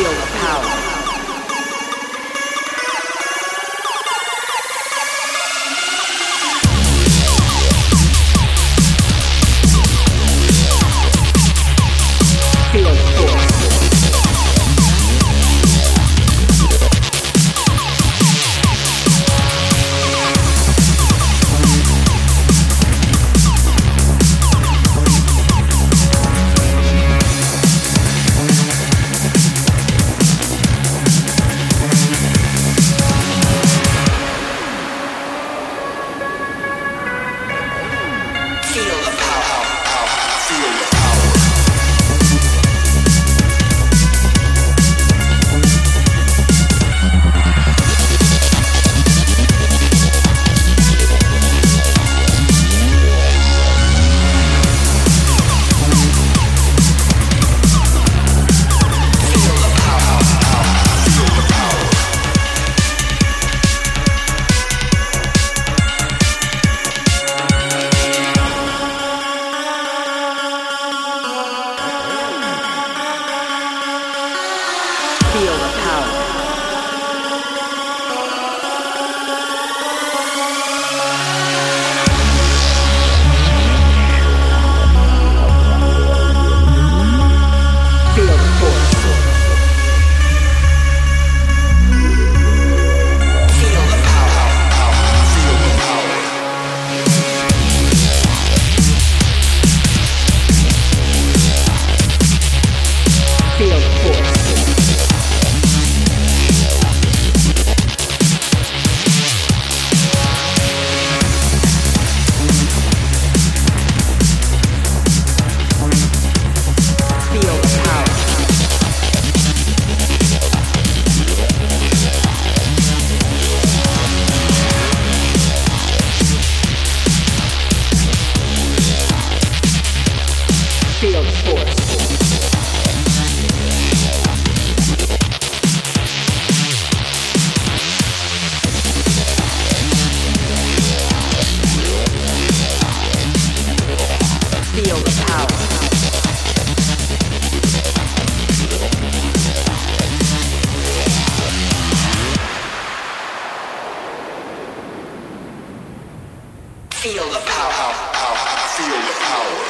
Deal. Feel the force Feel the power. Feel the power.